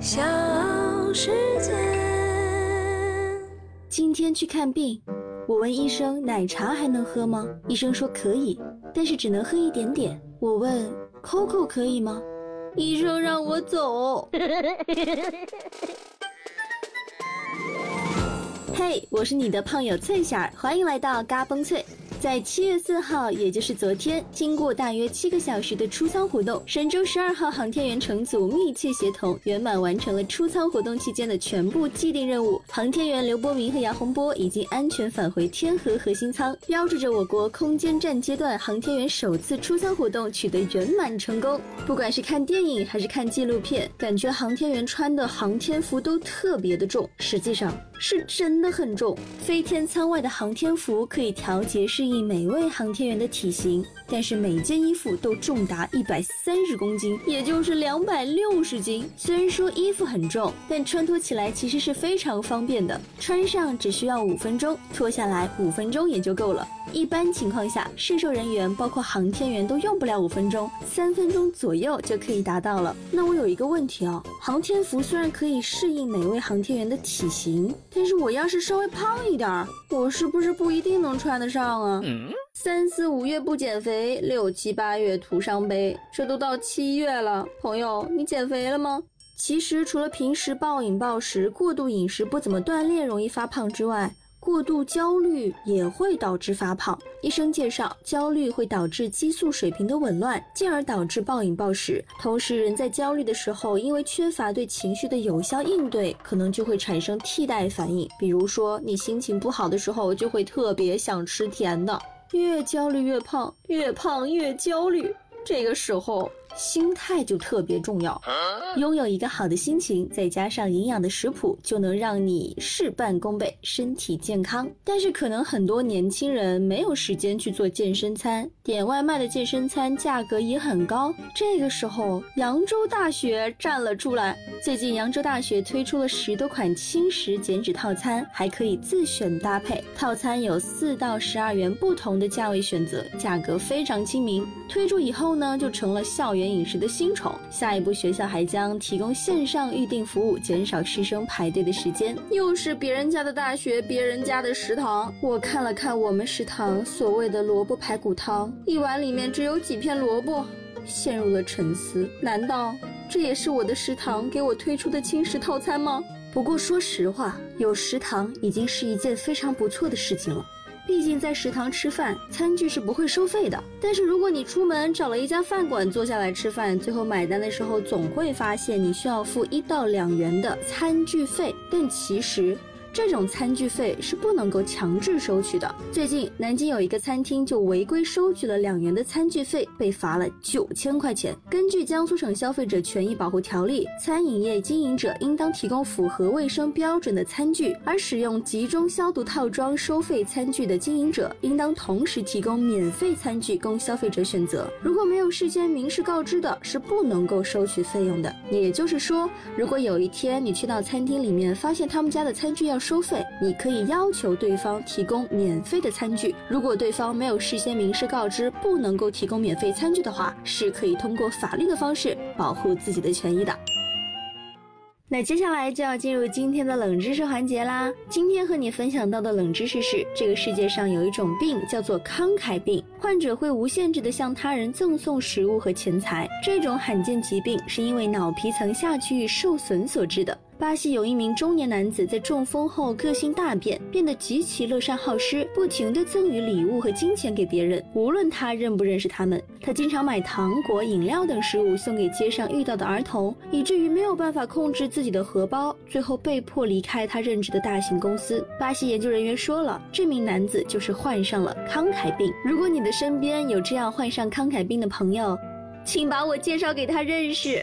小世界。今天去看病，我问医生奶茶还能喝吗？医生说可以，但是只能喝一点点。我问 Coco 可以吗？医生让我走。嘿，我是你的胖友翠小儿，欢迎来到嘎嘣脆。在七月四号，也就是昨天，经过大约七个小时的出舱活动，神舟十二号航天员乘组密切协同，圆满完成了出舱活动期间的全部既定任务。航天员刘伯明和杨洪波已经安全返回天河核心舱，标志着我国空间站阶段航天员首次出舱活动取得圆满成功。不管是看电影还是看纪录片，感觉航天员穿的航天服都特别的重，实际上是真的很重。飞天舱外的航天服可以调节适应每位航天员的体型，但是每件衣服都重达一百三十公斤，也就是两百六十斤。虽然说衣服很重，但穿脱起来其实是非常方便的，穿上只需要五分钟，脱下来五分钟也就够了。一般情况下，试售人员包括航天员都用不了五分钟，三分钟左右就可以达到了。那我有一个问题啊，航天服虽然可以适应每位航天员的体型，但是我要是稍微胖一点儿，我是不是不一定能穿得上啊？三四五月不减肥，六七八月徒伤悲，这都到七月了，朋友，你减肥了吗？其实除了平时暴饮暴食、过度饮食、不怎么锻炼容易发胖之外，过度焦虑也会导致发胖。医生介绍，焦虑会导致激素水平的紊乱，进而导致暴饮暴食。同时，人在焦虑的时候，因为缺乏对情绪的有效应对，可能就会产生替代反应。比如说，你心情不好的时候，就会特别想吃甜的。越焦虑越胖，越胖越焦虑。这个时候，心态就特别重要。拥有一个好的心情，再加上营养的食谱，就能让你事半功倍，身体健康。但是，可能很多年轻人没有时间去做健身餐，点外卖的健身餐价格也很高。这个时候，扬州大学站了出来。最近，扬州大学推出了十多款轻食减脂套餐，还可以自选搭配。套餐有四到十二元不同的价位选择，价格非常亲民。推出以后呢，就成了校园饮食的新宠。下一步，学校还将提供线上预订服务，减少师生排队的时间。又是别人家的大学，别人家的食堂。我看了看我们食堂所谓的萝卜排骨汤，一碗里面只有几片萝卜，陷入了沉思。难道这也是我的食堂给我推出的轻食套餐吗？不过说实话，有食堂已经是一件非常不错的事情了。毕竟在食堂吃饭，餐具是不会收费的。但是如果你出门找了一家饭馆坐下来吃饭，最后买单的时候，总会发现你需要付一到两元的餐具费。但其实。这种餐具费是不能够强制收取的。最近，南京有一个餐厅就违规收取了两元的餐具费，被罚了九千块钱。根据江苏省消费者权益保护条例，餐饮业经营者应当提供符合卫生标准的餐具，而使用集中消毒套装收费餐具的经营者，应当同时提供免费餐具供消费者选择。如果没有事先明示告知的，是不能够收取费用的。也就是说，如果有一天你去到餐厅里面，发现他们家的餐具要要收费，你可以要求对方提供免费的餐具。如果对方没有事先明示告知不能够提供免费餐具的话，是可以通过法律的方式保护自己的权益的。那接下来就要进入今天的冷知识环节啦。今天和你分享到的冷知识是：这个世界上有一种病叫做慷慨病，患者会无限制的向他人赠送食物和钱财。这种罕见疾病是因为脑皮层下区域受损所致的。巴西有一名中年男子在中风后个性大变，变得极其乐善好施，不停地赠予礼物和金钱给别人，无论他认不认识他们。他经常买糖果、饮料等食物送给街上遇到的儿童，以至于没有办法控制自己的荷包，最后被迫离开他任职的大型公司。巴西研究人员说了，这名男子就是患上了慷慨病。如果你的身边有这样患上慷慨病的朋友，请把我介绍给他认识。